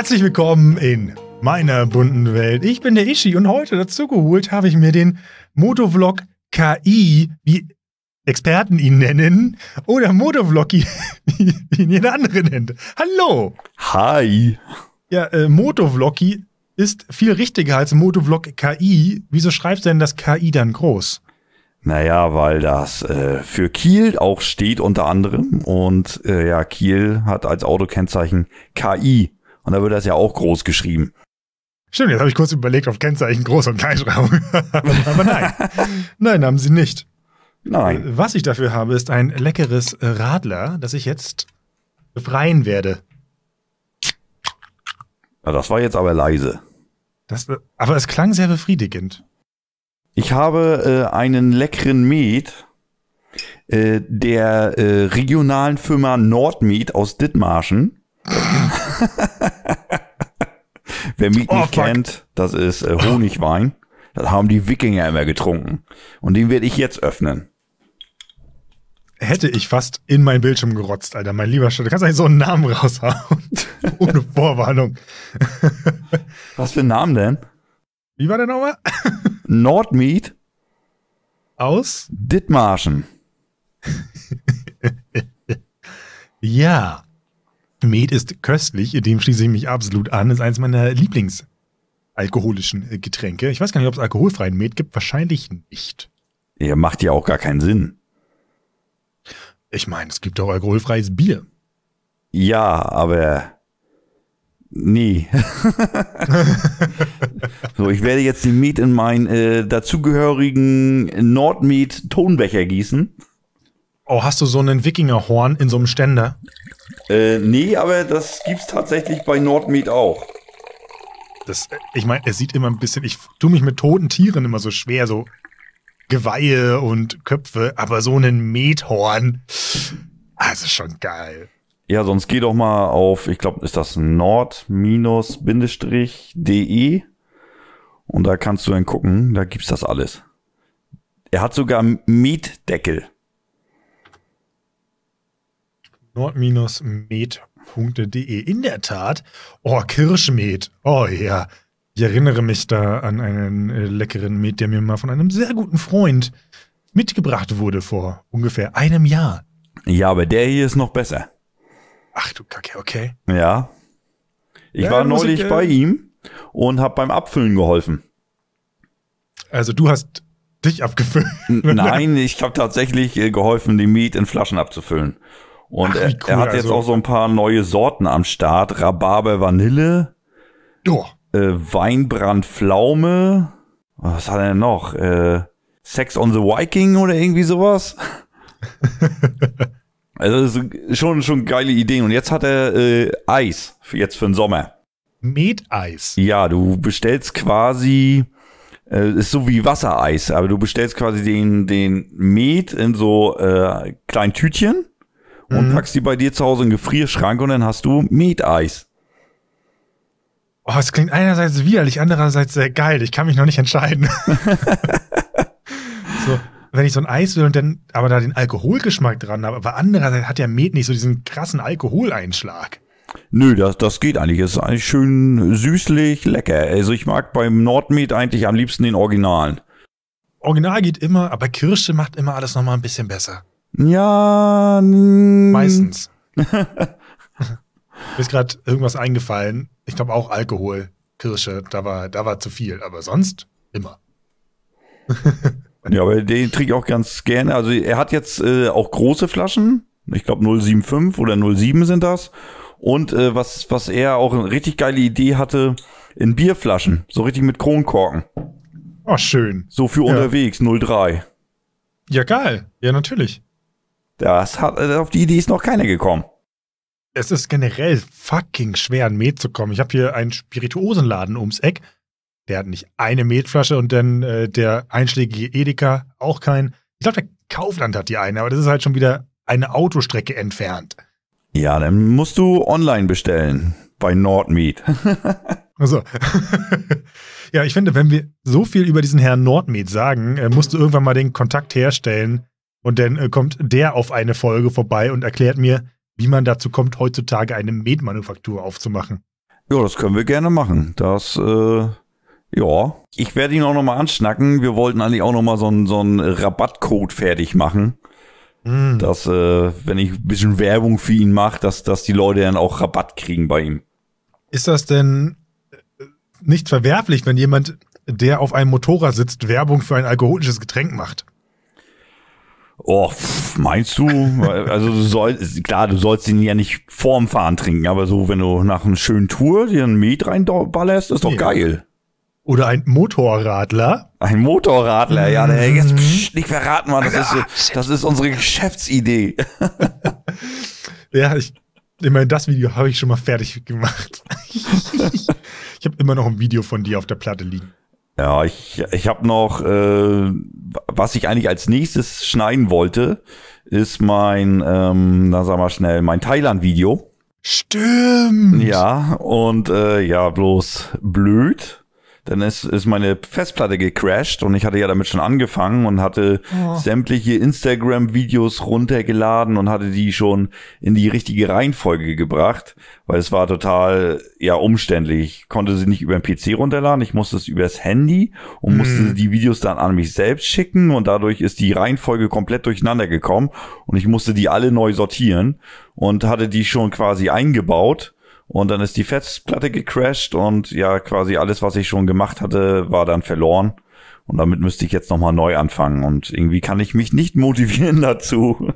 Herzlich willkommen in meiner bunten Welt. Ich bin der Ishi und heute dazu geholt habe ich mir den Motovlog KI, wie Experten ihn nennen, oder Motovloggy, wie ihn jeder andere nennt. Hallo! Hi! Ja, äh, Motovloggy ist viel richtiger als Motovlog KI. Wieso schreibst du denn das KI dann groß? Naja, weil das äh, für Kiel auch steht unter anderem und äh, ja, Kiel hat als Autokennzeichen KI und da wird das ja auch groß geschrieben. Stimmt, jetzt habe ich kurz überlegt, auf Kennzeichen groß und klein schreiben. Aber nein. nein, haben sie nicht. Nein. Was ich dafür habe, ist ein leckeres Radler, das ich jetzt befreien werde. Ja, das war jetzt aber leise. Das, aber es klang sehr befriedigend. Ich habe äh, einen leckeren Met äh, der äh, regionalen Firma Nordmet aus Dithmarschen. Wer Met Oh, nicht fuck. kennt, das ist äh, Honigwein. Das haben die Wikinger immer getrunken. Und den werde ich jetzt öffnen. Hätte ich fast in meinen Bildschirm gerotzt, Alter, mein lieber Schatz. Du kannst eigentlich so einen Namen raushauen. Ohne Vorwarnung. Was für ein Namen denn? Wie war der nochmal? Nordmeat Aus? Dithmarschen. Ja. Met ist köstlich, dem schließe ich mich absolut an. Ist eins meiner Lieblingsalkoholischen äh, Getränke. Ich weiß gar nicht, ob es alkoholfreien Met gibt. Wahrscheinlich nicht. Ja, macht ja auch gar keinen Sinn. Ich meine, es gibt doch alkoholfreies Bier. Ja, aber nee. so, ich werde jetzt die Meat in meinen äh, dazugehörigen Nordmeat Tonbecher gießen. Oh, hast du so einen Wikingerhorn in so einem Ständer? Äh, nee, aber das gibt's tatsächlich bei Nordmeat auch. Das, ich meine, es sieht immer ein bisschen, ich tue mich mit toten Tieren immer so schwer, so Geweihe und Köpfe, aber so einen Methorn, also schon geil. Ja, sonst geh doch mal auf, ich glaube, ist das nord-de und da kannst du dann gucken, da gibt's das alles. Er hat sogar Mietdeckel. nord-med.de. In der Tat. Oh, Kirschmet. Oh ja. Ich erinnere mich da an einen äh, leckeren Met, der mir mal von einem sehr guten Freund mitgebracht wurde vor ungefähr einem Jahr. Ja, aber der hier ist noch besser. Ach du Kacke, okay. Ja. Ich Ja, war neulich ich, äh, bei ihm und habe beim Abfüllen geholfen. Also du hast dich abgefüllt. Nein, ich habe tatsächlich äh, geholfen, die Meat in Flaschen abzufüllen. Und Ach, er, cool, er hat jetzt also- auch so ein paar neue Sorten am Start. Rhabarber Vanille, Oh, äh, Weinbrand Pflaume. Was hat er denn noch? Äh, Sex on the Viking oder irgendwie sowas? also das ist schon schon geile Ideen. Und jetzt hat er äh, Eis für jetzt für den Sommer. Meteis. Ja, du bestellst quasi, äh, ist so wie Wassereis, aber du bestellst quasi den, den Met in so äh, kleinen Tütchen und Mhm. packst die bei dir zu Hause in den Gefrierschrank und dann hast du Meteis. Oh, es klingt einerseits widerlich, andererseits sehr geil. Ich kann mich noch nicht entscheiden. so, wenn ich so ein Eis will und dann aber da den Alkoholgeschmack dran habe, aber andererseits hat der Met nicht so diesen krassen Alkoholeinschlag. Nö, das, das geht eigentlich. Das ist eigentlich schön süßlich, lecker. Also ich mag beim Nordmet eigentlich am liebsten den Originalen. Original geht immer, aber Kirsche macht immer alles nochmal ein bisschen besser. Ja, Meistens. Mir ist gerade irgendwas eingefallen. Ich glaube auch Alkohol, Kirsche, da war, da war zu viel, aber sonst immer. Ja, aber den trinke ich auch ganz gerne. Also er hat jetzt äh, auch große Flaschen. Ich glaube 075 oder 07 sind das. Und äh, was, was er auch eine richtig geile Idee hatte, in Bierflaschen. So richtig mit Kronkorken. Oh, schön. So für Ja. unterwegs, 03. Ja, geil. Ja, natürlich. Das hat, äh, auf die Idee ist noch keiner gekommen. Es ist generell fucking schwer, an Met zu kommen. Ich habe hier einen Spirituosenladen ums Eck. Der hat nicht eine Metflasche und dann äh, der einschlägige Edeka auch kein. Ich glaube, der Kaufland hat die eine, aber das ist halt schon wieder eine Autostrecke entfernt. Ja, dann musst du online bestellen. Bei Nordmeat. Also. ja, ich finde, wenn wir so viel über diesen Herrn Nordmed sagen, äh, musst du irgendwann mal den Kontakt herstellen und dann äh, kommt der auf eine Folge vorbei und erklärt mir, wie man dazu kommt, heutzutage eine Metmanufaktur aufzumachen. Ja, das können wir gerne machen. Das, äh, ja. Ich werde ihn auch nochmal anschnacken. Wir wollten eigentlich auch nochmal so einen so einen Rabattcode fertig machen. Hm. Dass, äh, wenn ich ein bisschen Werbung für ihn mache, dass, dass die Leute dann auch Rabatt kriegen bei ihm. Ist das denn äh, nicht verwerflich, wenn jemand, der auf einem Motorrad sitzt, Werbung für ein alkoholisches Getränk macht? Oh, pff, meinst du? Also du sollst, klar, du sollst ihn ja nicht vorm Fahren trinken, aber so, wenn du nach einer schönen Tour dir einen Met reinballerst, ist doch Ja. geil. Oder ein Motorradler? Ein Motorradler, ja, der Mhm. jetzt psch, nicht verraten, Mann, das ist, das ist unsere Geschäftsidee. Ja, ich, ich meine, das Video habe ich schon mal fertig gemacht. ich habe immer noch ein Video von dir auf der Platte liegen. Ja, ich, ich habe noch, äh, was ich eigentlich als nächstes schneiden wollte, ist mein, ähm, na sag mal schnell, mein Thailand-Video. Stimmt. Ja, und äh, ja, bloß blöd. Dann ist, ist meine Festplatte gecrashed und ich hatte ja damit schon angefangen und hatte Oh. sämtliche Instagram-Videos runtergeladen und hatte die schon in die richtige Reihenfolge gebracht, weil es war total ja umständlich. Ich konnte sie nicht über den PC runterladen, ich musste es übers Handy und musste Mhm. die Videos dann an mich selbst schicken und dadurch ist die Reihenfolge komplett durcheinander gekommen und ich musste die alle neu sortieren und hatte die schon quasi eingebaut. Und dann ist die Festplatte gecrashed und ja, quasi alles, was ich schon gemacht hatte, war dann verloren. Und damit müsste ich jetzt nochmal neu anfangen. Und irgendwie kann ich mich nicht motivieren dazu.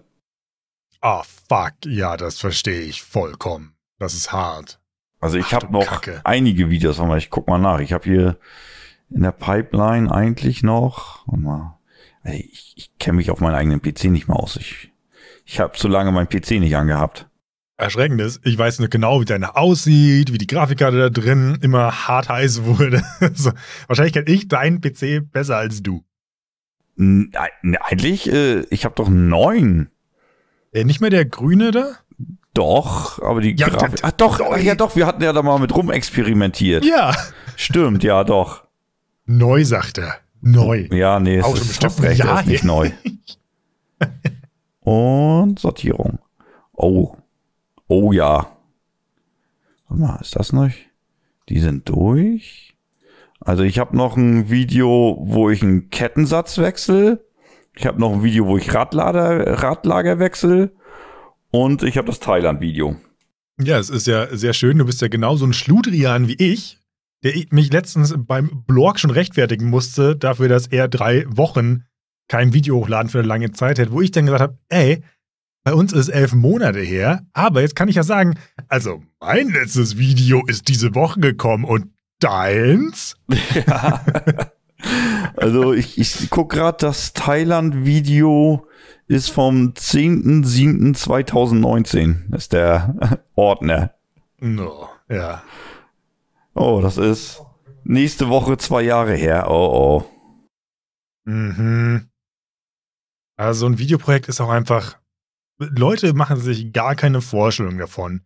Ah, fuck. Ja, das verstehe ich vollkommen. Das ist hart. Also ich habe noch Kacke. einige Videos, aber ich guck mal nach. Ich habe hier in der Pipeline eigentlich noch. Warte mal. Ich, ich kenne mich auf meinen eigenen PC nicht mehr aus. Ich, ich habe so lange meinen PC nicht angehabt. Erschreckend ist, ich weiß nicht genau, wie deine aussieht, wie die Grafikkarte da drin immer hart heiß wurde. so, wahrscheinlich kenne ich deinen PC besser als du. N eigentlich, äh, ich habe doch neun. Äh, nicht mehr der Grüne da? Doch, aber die Ja, Grafik. Ach doch, ja doch, wir hatten ja da mal mit rumexperimentiert. Ja. Stimmt, ja doch. Neu, sagt er. Neu. Ja, nee, es Auch ist bestimmt recht, ist nicht neu. Und Sortierung. Oh. Oh ja. Warte mal, ist das noch? Die sind durch. Also ich habe noch ein Video, wo ich einen Kettensatz wechsle. Ich habe noch ein Video, wo ich Radlader, Radlager wechsle. Und ich habe das Thailand-Video. Ja, es ist ja sehr schön. Du bist ja genauso ein Schludrian wie ich, der ich mich letztens beim Blog schon rechtfertigen musste, dafür, dass er drei Wochen kein Video hochladen für eine lange Zeit hätte, wo ich dann gesagt habe, ey, bei uns ist elf Monate her, aber jetzt kann ich ja sagen, also mein letztes Video ist diese Woche gekommen und deins? Ja. also ich, ich guck gerade, das Thailand-Video ist vom 10.07.2019. Ist der Ordner. No, ja. Oh, das ist nächste Woche zwei Jahre her. Oh, oh. Mhm. Also so ein Videoprojekt ist auch einfach. Leute machen sich gar keine Vorstellung davon,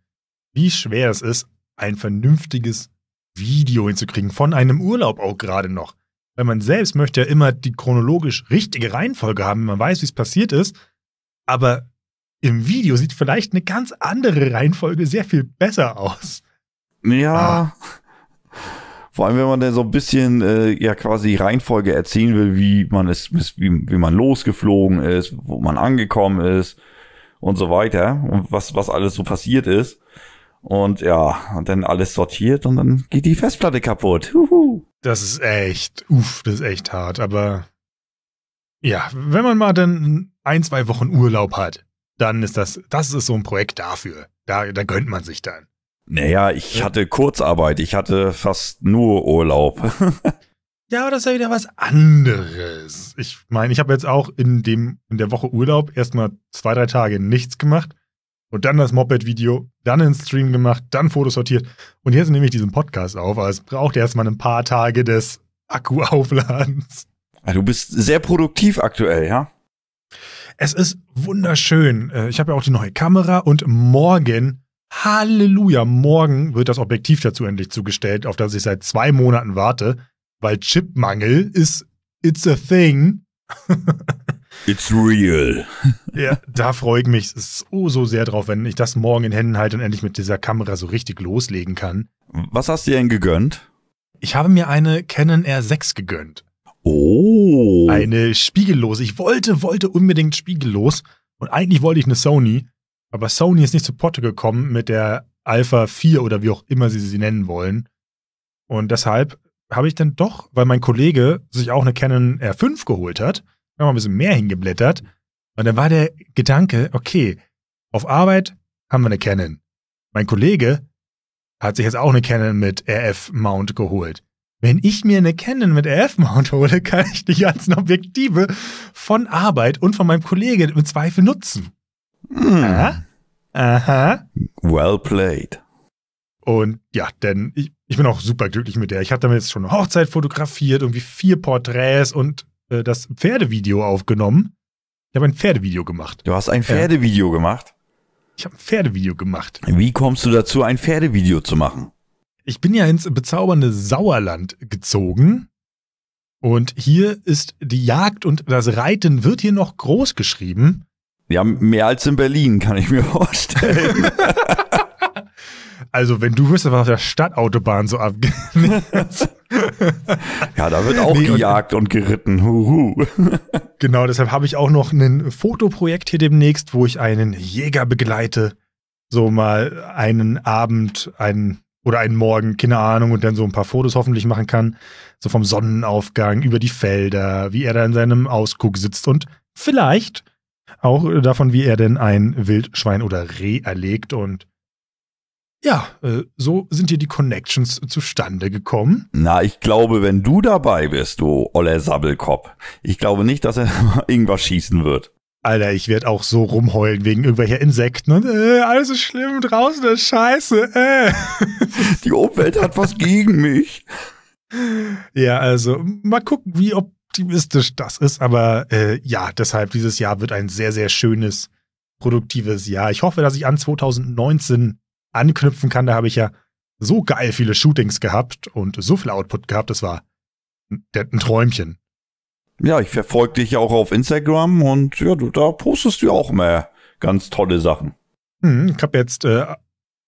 wie schwer es ist, ein vernünftiges Video hinzukriegen. Von einem Urlaub auch gerade noch. Weil man selbst möchte ja immer die chronologisch richtige Reihenfolge haben, wenn man weiß, wie es passiert ist. Aber im Video sieht vielleicht eine ganz andere Reihenfolge sehr viel besser aus. Ja. Vor allem, wenn man dann so ein bisschen äh, ja quasi Reihenfolge erzählen will, wie man es, wie, wie man losgeflogen ist, wo man angekommen ist und so weiter und was, was alles so passiert ist. Und ja, und dann alles sortiert und dann geht die Festplatte kaputt. Huhu. Das ist echt, uff, das ist echt hart. Aber ja, wenn man mal dann ein, zwei Wochen Urlaub hat, dann ist das, das ist so ein Projekt dafür. Da, da gönnt man sich dann. Naja, ich hatte Kurzarbeit, ich hatte fast nur Urlaub. Ja, aber das ist ja wieder was anderes. Ich meine, ich habe jetzt auch in dem, in der Woche Urlaub erstmal zwei, drei Tage nichts gemacht und dann das Moped-Video, dann einen Stream gemacht, dann Fotos sortiert und jetzt nehme ich diesen Podcast auf. Aber es braucht erstmal ein paar Tage des Akkuaufladens. du bist sehr produktiv aktuell, ja? Es ist wunderschön. Äh, Ich habe ja auch die neue Kamera und morgen, Halleluja, morgen wird das Objektiv dazu endlich zugestellt, auf das ich seit zwei Monaten warte, weil Chipmangel ist, it's a thing. It's real. Ja, da freue ich mich so, so sehr drauf, wenn ich das morgen in Händen halte und endlich mit dieser Kamera so richtig loslegen kann. Was hast du denn gegönnt? Ich habe mir eine Canon R6 gegönnt. Oh. Eine spiegellose. Ich wollte, wollte unbedingt spiegellos. Und eigentlich wollte ich eine Sony. Aber Sony ist nicht zu Potte gekommen mit der Alpha 4 oder wie auch immer sie sie nennen wollen. Und deshalb habe ich dann doch, weil mein Kollege sich auch eine Canon R5 geholt hat, haben wir ein bisschen mehr hingeblättert. Und dann war der Gedanke, okay, auf Arbeit haben wir eine Canon. Mein Kollege hat sich jetzt auch eine Canon mit RF-Mount geholt. Wenn ich mir eine Canon mit RF-Mount hole, kann ich die ganzen Objektive von Arbeit und von meinem Kollegen im Zweifel nutzen. Hm. Aha. Aha. Well played. Und ja, denn ich, ich bin auch super glücklich mit der. Ich habe damit jetzt schon eine Hochzeit fotografiert, irgendwie vier Porträts und äh, das Pferdevideo aufgenommen. Ich habe ein Pferdevideo gemacht. Du hast ein Pferdevideo gemacht. Ich habe ein Pferdevideo gemacht. Wie kommst du dazu, ein Pferdevideo zu machen? Ich bin ja ins bezaubernde Sauerland gezogen. Und hier ist die Jagd und das Reiten wird hier noch groß geschrieben. Ja, mehr als in Berlin, kann ich mir vorstellen. Also, wenn du wüsstest, was auf der Stadtautobahn so abgeht. ja, da wird auch Nee, und- gejagt und, geritten. Huhu. genau, deshalb habe ich auch noch ein Fotoprojekt hier demnächst, wo ich einen Jäger begleite. So mal einen Abend, einen oder einen Morgen, keine Ahnung, und dann so ein paar Fotos hoffentlich machen kann. So vom Sonnenaufgang über die Felder, wie er da in seinem Ausguck sitzt und vielleicht auch davon, wie er denn ein Wildschwein oder Reh erlegt und ja, äh, so sind hier die Connections zustande gekommen. Na, ich glaube, wenn du dabei bist, du oller Sabbelkopf, ich glaube nicht, dass er irgendwas schießen wird. Alter, ich werde auch so rumheulen wegen irgendwelcher Insekten und äh, alles ist schlimm draußen, ist scheiße. Äh. Die Umwelt hat was gegen mich. Ja, also mal gucken, wie optimistisch das ist, aber äh, ja, deshalb dieses Jahr wird ein sehr, sehr schönes, produktives Jahr. Ich hoffe, dass ich an 2019 anknüpfen kann. Da habe ich ja so geil viele Shootings gehabt und so viel Output gehabt. Das war ein, Träumchen. Ja, ich verfolge dich ja auch auf Instagram und ja, du, da postest du auch mehr ganz tolle Sachen. Hm, ich habe jetzt äh,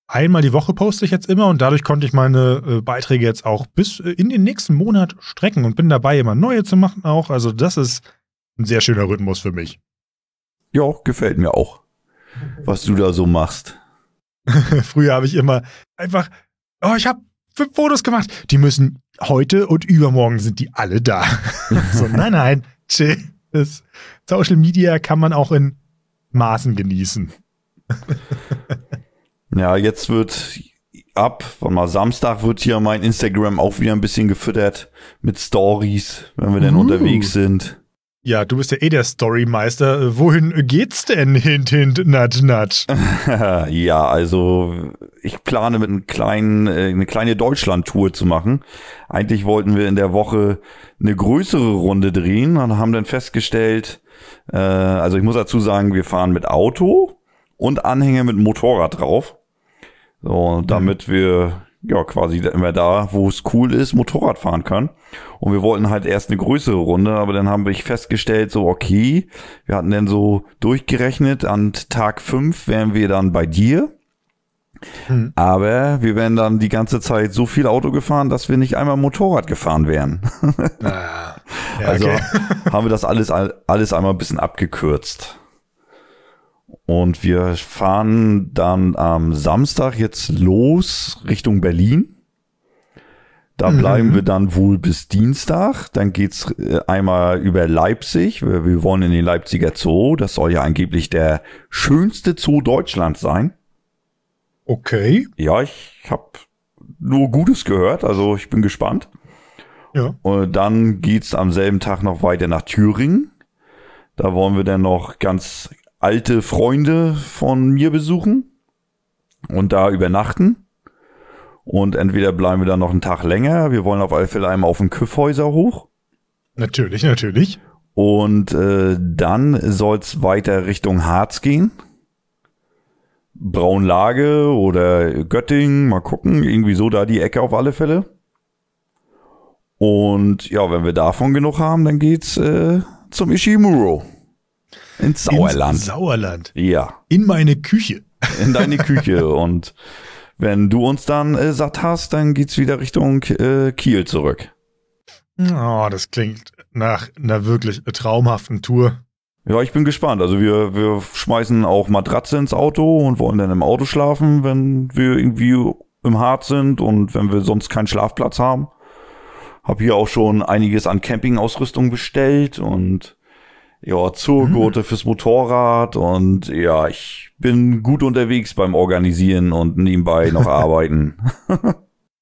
einmal die Woche poste ich jetzt immer und dadurch konnte ich meine äh, Beiträge jetzt auch bis äh, in den nächsten Monat strecken und bin dabei, immer neue zu machen auch. Also das ist ein sehr schöner Rhythmus für mich. Ja, gefällt mir auch, was du da so machst. Früher habe ich immer einfach, oh, ich habe fünf Fotos gemacht. Die müssen heute und übermorgen sind die alle da. so, nein, nein, chill. Das Social Media kann man auch in Maßen genießen. Ja, jetzt wird ab, warte mal, Samstag wird hier mein Instagram auch wieder ein bisschen gefüttert mit Stories, wenn wir denn Uh. unterwegs sind. Ja, du bist ja eh der Storymeister. Wohin geht's denn? Hint, hint, natsch, natsch. ja, also ich plane mit einem kleinen, äh, eine kleine Deutschland-Tour zu machen. Eigentlich wollten wir in der Woche eine größere Runde drehen und haben dann festgestellt, äh, also ich muss dazu sagen, wir fahren mit Auto und Anhänger mit Motorrad drauf. So, damit wir ja quasi immer da, wo es cool ist, Motorrad fahren können. Und wir wollten halt erst eine größere Runde, aber dann haben wir festgestellt, so okay, wir hatten dann so durchgerechnet, an Tag fünf wären wir dann bei dir. Hm. Aber wir wären dann die ganze Zeit so viel Auto gefahren, dass wir nicht einmal Motorrad gefahren wären. Ah, ja, also okay. haben wir das alles, alles einmal ein bisschen abgekürzt. Und wir fahren dann am Samstag jetzt los Richtung Berlin. Da Mhm. bleiben wir dann wohl bis Dienstag. Dann geht's äh, einmal über Leipzig. Wir, wir wollen in den Leipziger Zoo. Das soll ja angeblich der schönste Zoo Deutschlands sein. Okay. Ja, ich habe nur Gutes gehört. Also ich bin gespannt. Ja. Und dann geht's am selben Tag noch weiter nach Thüringen. Da wollen wir dann noch ganz alte Freunde von mir besuchen und da übernachten. Und entweder bleiben wir dann noch einen Tag länger. Wir wollen auf alle Fälle einmal auf den Küffhäuser hoch. Natürlich, natürlich. Und äh, dann soll's weiter Richtung Harz gehen. Braunlage oder Göttingen, mal gucken. Irgendwie so da die Ecke auf alle Fälle. Und ja, wenn wir davon genug haben, dann geht's äh, zum Ishimuro. Ins Sauerland. Ins Sauerland. ja, In meine Küche. in deine Küche. Und wenn du uns dann äh, satt hast, dann geht's wieder Richtung äh, Kiel zurück. Oh, das klingt nach einer wirklich traumhaften Tour. Ja, ich bin gespannt. Also wir, wir schmeißen auch Matratze ins Auto und wollen dann im Auto schlafen, wenn wir irgendwie im Hart sind und wenn wir sonst keinen Schlafplatz haben. Hab hier auch schon einiges an Campingausrüstung bestellt und ja, Zurgurte mhm. fürs Motorrad und ja, ich bin gut unterwegs beim Organisieren und nebenbei noch arbeiten.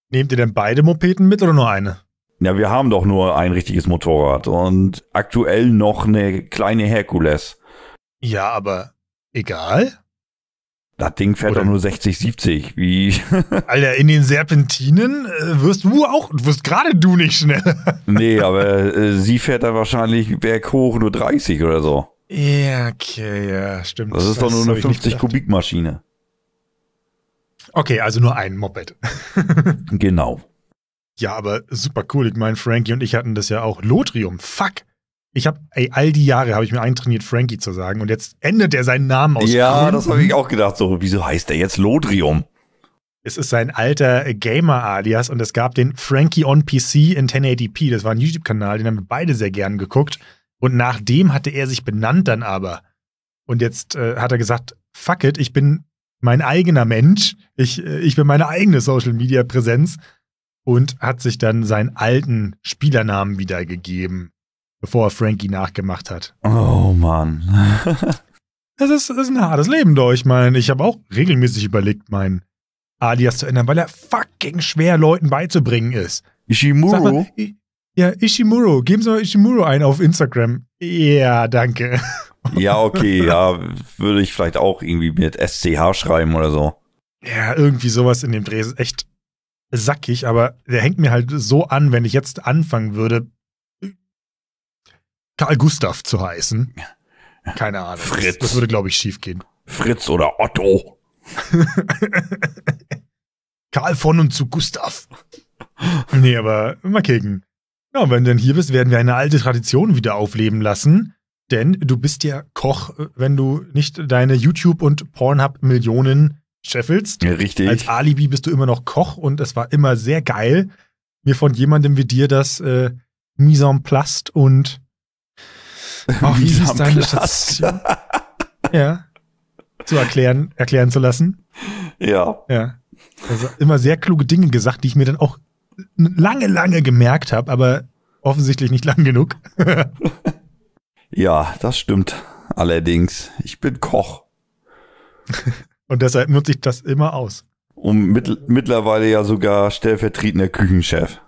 Nehmt ihr denn beide Mopeden mit oder nur eine? Ja, wir haben doch nur ein richtiges Motorrad und aktuell noch eine kleine Herkules. Ja, aber egal. Das Ding fährt Oder? doch nur 60, 70. Wie? Alter, in den Serpentinen äh, wirst du auch, wirst gerade du nicht schnell. nee, aber äh, sie fährt da wahrscheinlich berghoch nur 30 oder so. Ja, okay, ja, stimmt. Das ist das doch nur eine 50 Kubik Maschine. Okay, also nur ein Moped. genau. Ja, aber super cool. Ich meine, Frankie und ich hatten das ja auch. Lotrium, fuck. Ich habe, ey, all die Jahre habe ich mir eintrainiert, Frankie zu sagen. Und jetzt endet er seinen Namen aus. Ja, Gründen. das habe ich auch gedacht. So, wieso heißt er jetzt Lodrium? Es ist sein alter Gamer-Alias und es gab den Frankie on PC in 1080p. Das war ein YouTube-Kanal, den haben wir beide sehr gern geguckt. Und nach dem hatte er sich benannt dann aber. Und jetzt äh, hat er gesagt, fuck it, ich bin mein eigener Mensch. Ich, äh, ich bin meine eigene Social-Media-Präsenz. Und hat sich dann seinen alten Spielernamen wiedergegeben bevor er Frankie nachgemacht hat. Oh Mann. das, ist, das ist ein hartes Leben doch. Ich meine, ich habe auch regelmäßig überlegt, mein Alias zu ändern, weil er fucking schwer Leuten beizubringen ist. Ishimuro? Mal, ja, Ishimuro. Geben Sie mal Ishimuro ein auf Instagram. Ja, danke. Ja, okay, ja, würde ich vielleicht auch irgendwie mit SCH schreiben oder so. Ja, irgendwie sowas in dem Dreh ist echt sackig, aber der hängt mir halt so an, wenn ich jetzt anfangen würde, Karl Gustav zu heißen. Keine Ahnung. Fritz. Das, das würde, glaube ich, schief gehen. Fritz oder Otto. Karl von und zu Gustav. Nee, aber mal kicken. Ja, wenn du denn hier bist, werden wir eine alte Tradition wieder aufleben lassen. Denn du bist ja Koch, wenn du nicht deine YouTube- und Pornhub-Millionen scheffelst. Ja, richtig. Als Alibi bist du immer noch Koch und es war immer sehr geil, mir von jemandem wie dir das äh, Mise en Plast und Oh, wie hieß deine Station? ja. Zu erklären, erklären zu lassen. Ja. Ja. Also immer sehr kluge Dinge gesagt, die ich mir dann auch lange, lange gemerkt habe, aber offensichtlich nicht lang genug. ja, das stimmt. Allerdings, ich bin Koch. Und deshalb nutze ich das immer aus. Und mit, mittlerweile ja sogar stellvertretender Küchenchef.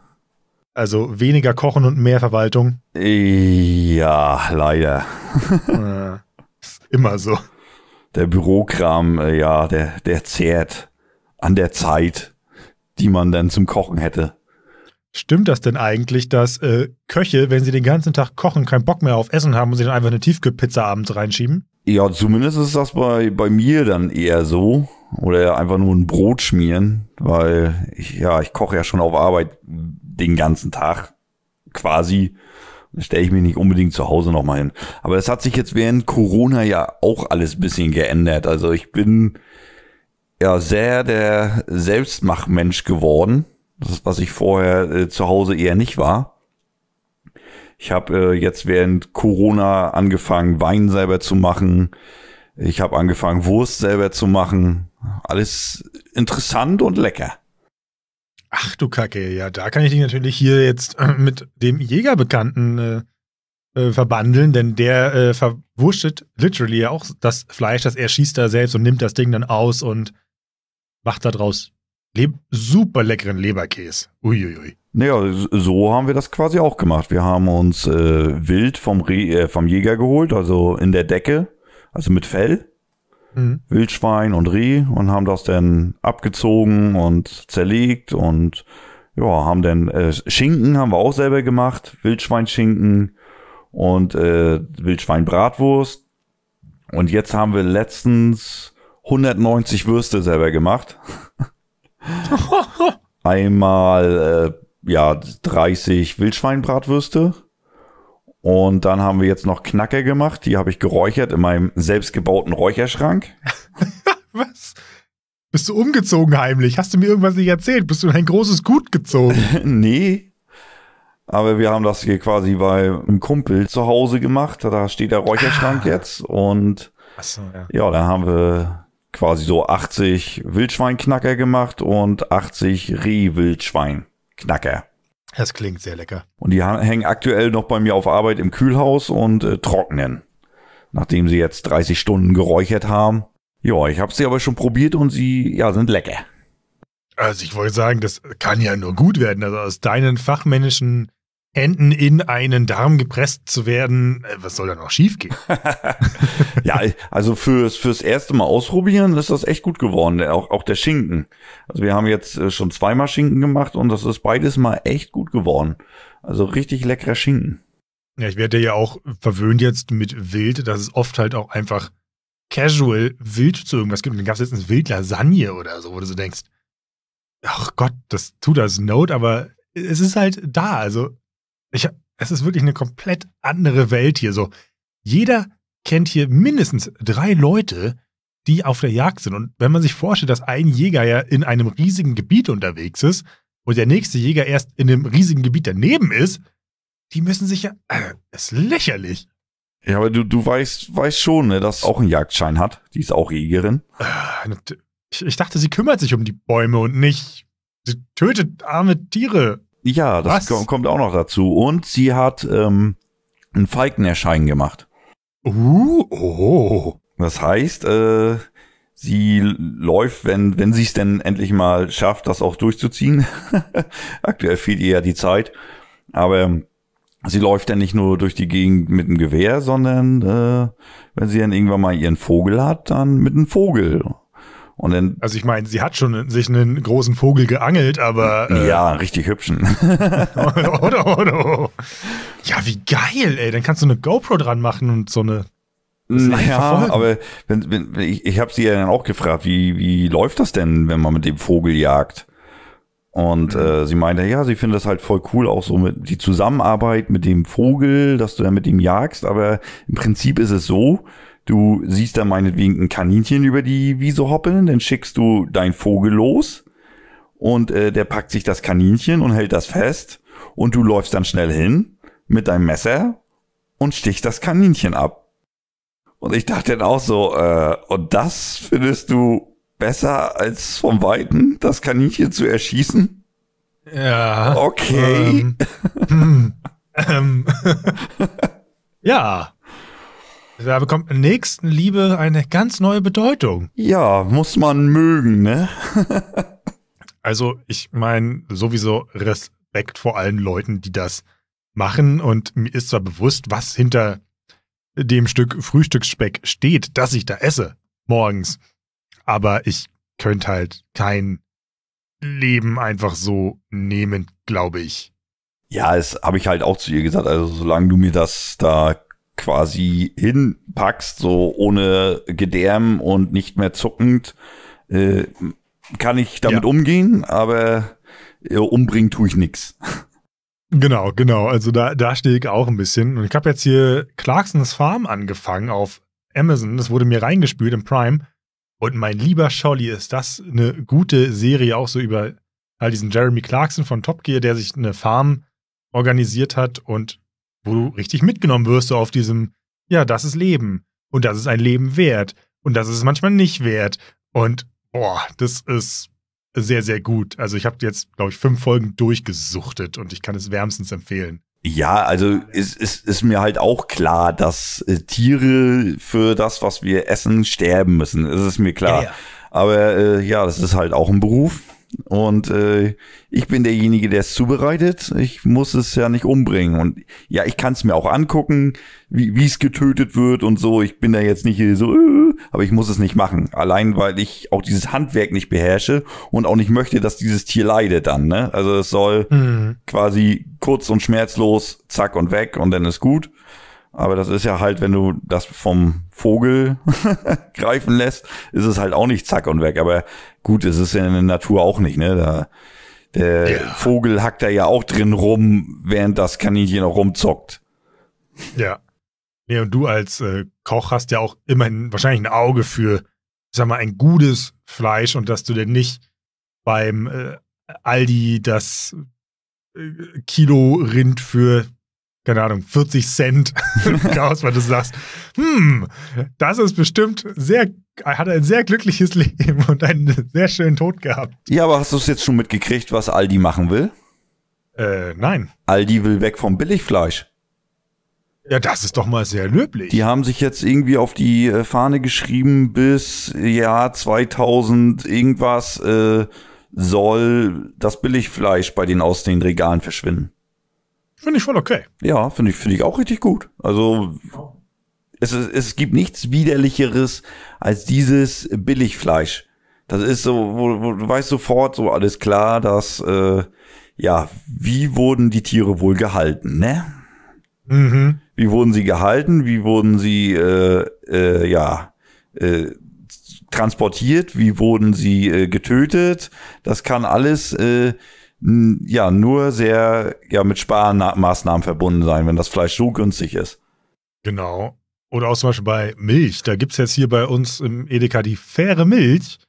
Also weniger Kochen und mehr Verwaltung. Ja, leider. ist immer so. Der Bürokram, äh, ja, der, der zehrt an der Zeit, die man dann zum Kochen hätte. Stimmt das denn eigentlich, dass äh, Köche, wenn sie den ganzen Tag kochen, keinen Bock mehr auf Essen haben und sich dann einfach eine Tiefkühlpizza abends reinschieben? Ja, zumindest ist das bei, bei mir dann eher so. Oder einfach nur ein Brot schmieren, weil ich, ja, ich koche ja schon auf Arbeit den ganzen Tag quasi. Stelle ich mich nicht unbedingt zu Hause nochmal hin. Aber es hat sich jetzt während Corona ja auch alles bisschen geändert. Also ich bin ja sehr der Selbstmachmensch geworden. Das ist, was ich vorher äh, zu Hause eher nicht war. Ich habe äh, jetzt während Corona angefangen, Wein selber zu machen. Ich habe angefangen, Wurst selber zu machen. Alles interessant und lecker. Ach du Kacke, ja, da kann ich dich natürlich hier jetzt äh, mit dem Jägerbekannten äh, äh, verbandeln, denn der äh, verwurstet literally ja auch das Fleisch, das er schießt da selbst und nimmt das Ding dann aus und macht daraus leb super leckeren Leberkäse. Uiuiui. Naja, so haben wir das quasi auch gemacht. Wir haben uns äh, Wild vom, Re äh, vom Jäger geholt, also in der Decke, also mit Fell mhm. Wildschwein und Reh und haben das dann abgezogen und zerlegt und ja, haben dann äh, Schinken haben wir auch selber gemacht, Wildschweinschinken und äh, Wildschweinbratwurst. Und jetzt haben wir letztens 190 Würste selber gemacht. Einmal äh, ja 30 Wildschweinbratwürste und dann haben wir jetzt noch Knacker gemacht. Die habe ich geräuchert in meinem selbstgebauten Räucherschrank. Was? Bist du umgezogen heimlich? Hast du mir irgendwas nicht erzählt? Bist du in ein großes Gut gezogen? nee. Aber wir haben das hier quasi bei einem Kumpel zu Hause gemacht. Da steht der Räucherschrank ah. jetzt. Und so, ja. ja, da haben wir quasi so 80 Wildschweinknacker gemacht und 80 Reh-Wildschweinknacker. Das klingt sehr lecker. Und die hängen aktuell noch bei mir auf Arbeit im Kühlhaus und äh, trocknen. Nachdem sie jetzt 30 Stunden geräuchert haben. Ja, ich habe sie aber schon probiert und sie ja, sind lecker. Also ich wollte sagen, das kann ja nur gut werden. Also aus deinen fachmännischen Händen in einen Darm gepresst zu werden, äh, was soll da noch schiefgehen? ja, also fürs, fürs erste Mal ausprobieren ist das echt gut geworden. Auch, auch der Schinken. Also wir haben jetzt äh, schon zweimal Schinken gemacht und das ist beides mal echt gut geworden. Also richtig leckerer Schinken. Ja, ich werde ja auch verwöhnt jetzt mit Wild, dass es oft halt auch einfach casual Wild zu irgendwas gibt. Und dann gab es jetzt ein Wild-Lasagne oder so, wo du so denkst, ach Gott, das tut das Note, aber es ist halt da. Also ich, es ist wirklich eine komplett andere Welt hier. So, jeder kennt hier mindestens drei Leute, die auf der Jagd sind. Und wenn man sich vorstellt, dass ein Jäger ja in einem riesigen Gebiet unterwegs ist und der nächste Jäger erst in einem riesigen Gebiet daneben ist, die müssen sich ja. Äh, ist lächerlich. Ja, aber du, du weißt, weißt schon, ne, dass auch einen Jagdschein hat. Die ist auch Jägerin. Ich, ich dachte, sie kümmert sich um die Bäume und nicht. Sie tötet arme Tiere. Ja, das Was? kommt auch noch dazu. Und sie hat ähm, einen Falkenerschein gemacht. Uh, oh. Das heißt, äh, sie läuft, wenn, wenn sie es denn endlich mal schafft, das auch durchzuziehen. Aktuell fehlt ihr ja die Zeit. Aber sie läuft ja nicht nur durch die Gegend mit dem Gewehr, sondern äh, wenn sie dann irgendwann mal ihren Vogel hat, dann mit einem Vogel. Und dann, also ich meine, sie hat schon sich einen großen Vogel geangelt, aber. Äh, ja, richtig hübschen. oder, oder, oder. Ja, wie geil, ey. Dann kannst du eine GoPro dran machen und so eine. Ja, aber wenn, wenn, ich, ich habe sie ja dann auch gefragt, wie, wie läuft das denn, wenn man mit dem Vogel jagt? Und mhm. äh, sie meinte, ja, sie findet das halt voll cool, auch so mit die Zusammenarbeit mit dem Vogel, dass du dann mit ihm jagst. Aber im Prinzip ist es so, Du siehst da meinetwegen ein Kaninchen über die Wiese hoppeln, dann schickst du dein Vogel los und äh, der packt sich das Kaninchen und hält das fest und du läufst dann schnell hin mit deinem Messer und stichst das Kaninchen ab. Und ich dachte dann auch so, äh, und das findest du besser als vom Weiten das Kaninchen zu erschießen? Ja. Okay. Ähm, ähm, ja. Da bekommt Nächstenliebe eine ganz neue Bedeutung. Ja, muss man mögen, ne? also, ich meine, sowieso Respekt vor allen Leuten, die das machen. Und mir ist zwar bewusst, was hinter dem Stück Frühstücksspeck steht, das ich da esse morgens. Aber ich könnte halt kein Leben einfach so nehmen, glaube ich. Ja, das habe ich halt auch zu ihr gesagt. Also solange du mir das da quasi hinpackst, so ohne Gedärm und nicht mehr zuckend, äh, kann ich damit ja. umgehen, aber äh, umbringen tue ich nix. Genau, genau. Also da, da stehe ich auch ein bisschen. Und ich habe jetzt hier Clarksons Farm angefangen auf Amazon. Das wurde mir reingespült im Prime. Und mein lieber Scholli, ist das eine gute Serie auch so über halt diesen Jeremy Clarkson von Top Gear, der sich eine Farm organisiert hat und wo du richtig mitgenommen wirst, so auf diesem, ja, das ist Leben und das ist ein Leben wert und das ist es manchmal nicht wert und boah, das ist sehr, sehr gut. Also ich habe jetzt, glaube ich, fünf Folgen durchgesuchtet und ich kann es wärmstens empfehlen. Ja, also ist, ist, ist mir halt auch klar, dass äh, Tiere für das, was wir essen, sterben müssen. Das ist mir klar. Ja, ja. Aber äh, ja, das ist halt auch ein Beruf. Und äh, ich bin derjenige, der es zubereitet. Ich muss es ja nicht umbringen. Und ja, ich kann es mir auch angucken, wie es getötet wird und so. Ich bin da jetzt nicht so, äh, aber ich muss es nicht machen. Allein, weil ich auch dieses Handwerk nicht beherrsche und auch nicht möchte, dass dieses Tier leidet dann. Ne? Also es soll mhm. quasi kurz und schmerzlos, zack und weg und dann ist gut. Aber das ist ja halt, wenn du das vom Vogel greifen lässt, ist es halt auch nicht zack und weg. Aber gut, es ist ja in der Natur auch nicht, ne? Da, der ja. Vogel hackt da ja auch drin rum, während das Kaninchen auch rumzockt. Ja. Nee, und du als äh, Koch hast ja auch immerhin wahrscheinlich ein Auge für sag mal, ein gutes Fleisch und dass du denn nicht beim äh, Aldi das äh, Kilo Rind für, keine Ahnung, 40 Cent kaufst, weil du sagst, hm, das ist bestimmt sehr, hat ein sehr glückliches Leben und einen sehr schönen Tod gehabt. Ja, aber hast du es jetzt schon mitgekriegt, was Aldi machen will? Äh, nein. Aldi will weg vom Billigfleisch. Ja, das ist doch mal sehr löblich. Die haben sich jetzt irgendwie auf die äh, Fahne geschrieben, bis Jahr 2000 irgendwas äh, soll das Billigfleisch bei den aus den Regalen verschwinden. Finde ich voll okay. Ja, finde ich, finde ich auch richtig gut. Also es, es gibt nichts widerlicheres als dieses Billigfleisch. Das ist so, wo, wo du weißt sofort so alles klar, dass äh, ja, wie wurden die Tiere wohl gehalten, ne? Mhm. Wie wurden sie gehalten? Wie wurden sie, äh, äh, ja, äh, transportiert? Wie wurden sie äh, getötet? Das kann alles, äh, ja, nur sehr, ja, mit Sparmaßnahmen verbunden sein, wenn das Fleisch so günstig ist. Genau. Oder auch zum Beispiel bei Milch. Da gibt's jetzt hier bei uns im Edeka die faire Milch,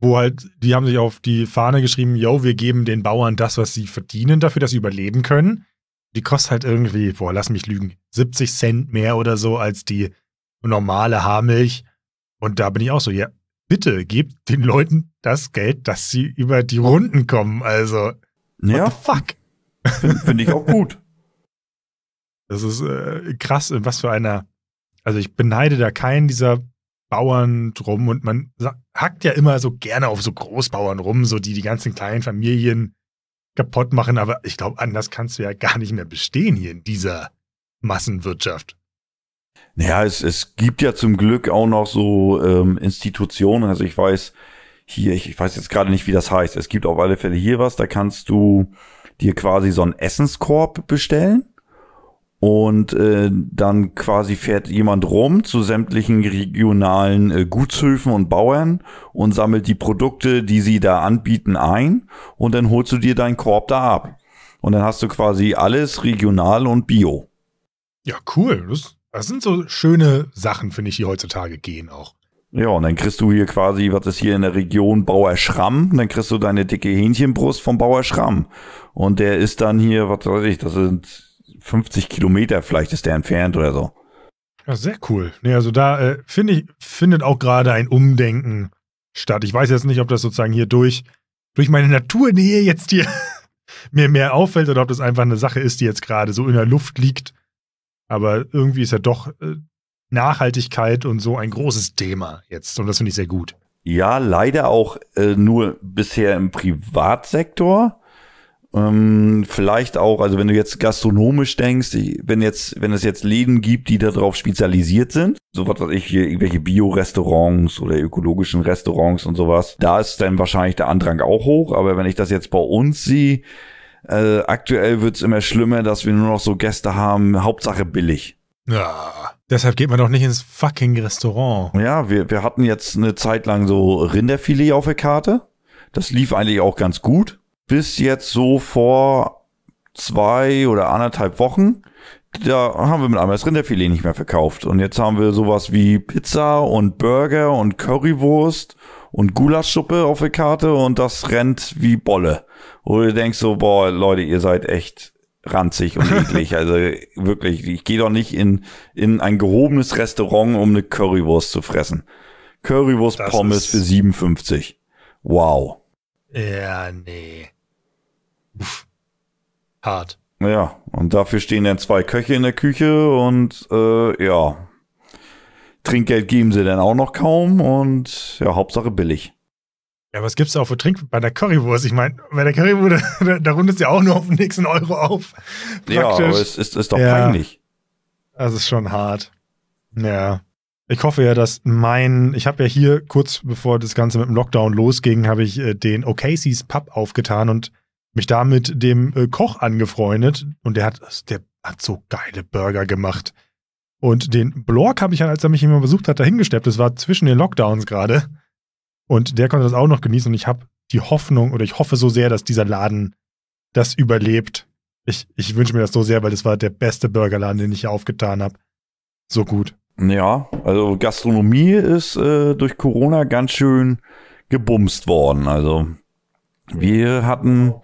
wo halt, die haben sich auf die Fahne geschrieben, yo, wir geben den Bauern das, was sie verdienen, dafür, dass sie überleben können. Die kostet halt irgendwie, boah, lass mich lügen, 70 Cent mehr oder so als die normale Haarmilch. Und da bin ich auch so, ja, bitte gebt den Leuten das Geld, dass sie über die Runden kommen. Also, what the fuck? finde find ich auch gut. Das ist äh, krass, in was für einer. Also, ich beneide da keinen dieser Bauern drum und man hackt ja immer so gerne auf so Großbauern rum, so die die ganzen kleinen Familien kaputt machen, aber ich glaube, anders kannst du ja gar nicht mehr bestehen hier in dieser Massenwirtschaft. Naja, es, es gibt ja zum Glück auch noch so ähm, Institutionen, also ich weiß hier, ich, ich weiß jetzt gerade nicht, wie das heißt. Es gibt auf alle Fälle hier was, da kannst du dir quasi so einen Essenskorb bestellen und äh, dann quasi fährt jemand rum zu sämtlichen regionalen äh, Gutshöfen und Bauern und sammelt die Produkte, die sie da anbieten, ein und dann holst du dir deinen Korb da ab. Und dann hast du quasi alles regional und bio. Ja, cool. Das, das sind so schöne Sachen, finde ich, die heutzutage gehen auch. Ja, und dann kriegst du hier quasi, was ist hier in der Region Bauer Schramm, dann kriegst du deine dicke Hähnchenbrust vom Bauer Schramm. Und der ist dann hier, was weiß ich, das sind 50 Kilometer vielleicht ist der entfernt oder so. Ja, sehr cool. Nee, also da äh, finde ich, findet auch gerade ein Umdenken statt. Ich weiß jetzt nicht, ob das sozusagen hier durch, durch meine Naturnähe jetzt hier mir mehr auffällt oder ob das einfach eine Sache ist, die jetzt gerade so in der Luft liegt. Aber irgendwie ist ja doch äh, Nachhaltigkeit und so ein großes Thema jetzt. Und das finde ich sehr gut. Ja, leider auch äh, nur bisher im Privatsektor. Ähm, vielleicht auch, also wenn du jetzt gastronomisch denkst, wenn jetzt, wenn es jetzt Läden gibt, die darauf spezialisiert sind, so was weiß ich, hier irgendwelche Bio-Restaurants oder ökologischen Restaurants und sowas, da ist dann wahrscheinlich der Andrang auch hoch, aber wenn ich das jetzt bei uns sehe, äh, aktuell wird's immer schlimmer, dass wir nur noch so Gäste haben, Hauptsache billig. Ja, deshalb geht man doch nicht ins fucking Restaurant. Ja, wir, wir hatten jetzt eine Zeit lang so Rinderfilet auf der Karte. Das lief eigentlich auch ganz gut bis jetzt so vor zwei oder anderthalb Wochen, da haben wir mit einmal das Rinderfilet nicht mehr verkauft. Und jetzt haben wir sowas wie Pizza und Burger und Currywurst und Gulaschsuppe auf der Karte und das rennt wie Bolle. Wo du denkst so, boah, Leute, ihr seid echt ranzig und eklig. Also wirklich, ich gehe doch nicht in, in ein gehobenes Restaurant, um eine Currywurst zu fressen. Currywurst das Pommes für 57. Wow. Ja, nee. Uff. Hart. Ja, und dafür stehen dann zwei Köche in der Küche und äh, ja, Trinkgeld geben sie dann auch noch kaum und ja, Hauptsache billig. Ja, was gibt's auch für Trink bei der Currywurst? Ich meine, bei der Currywurst, da, da rundet es ja auch nur auf den nächsten Euro auf. Praktisch. Ja, aber es ist, ist doch ja, peinlich. Das ist schon hart. Ja. Ich hoffe ja, dass mein, ich habe ja hier kurz bevor das Ganze mit dem Lockdown losging, habe ich äh, den O'Casey's Pub aufgetan und mich da mit dem äh, Koch angefreundet und der hat, der hat so geile Burger gemacht. Und den Blork habe ich, als er mich immer besucht hat, dahingesteppt. Das war zwischen den Lockdowns gerade. Und der konnte das auch noch genießen. Und ich habe die Hoffnung oder ich hoffe so sehr, dass dieser Laden das überlebt. Ich, ich wünsche mir das so sehr, weil das war der beste Burgerladen, den ich hier aufgetan habe. So gut. Ja, also Gastronomie ist äh, durch Corona ganz schön gebumst worden. Also wir hatten,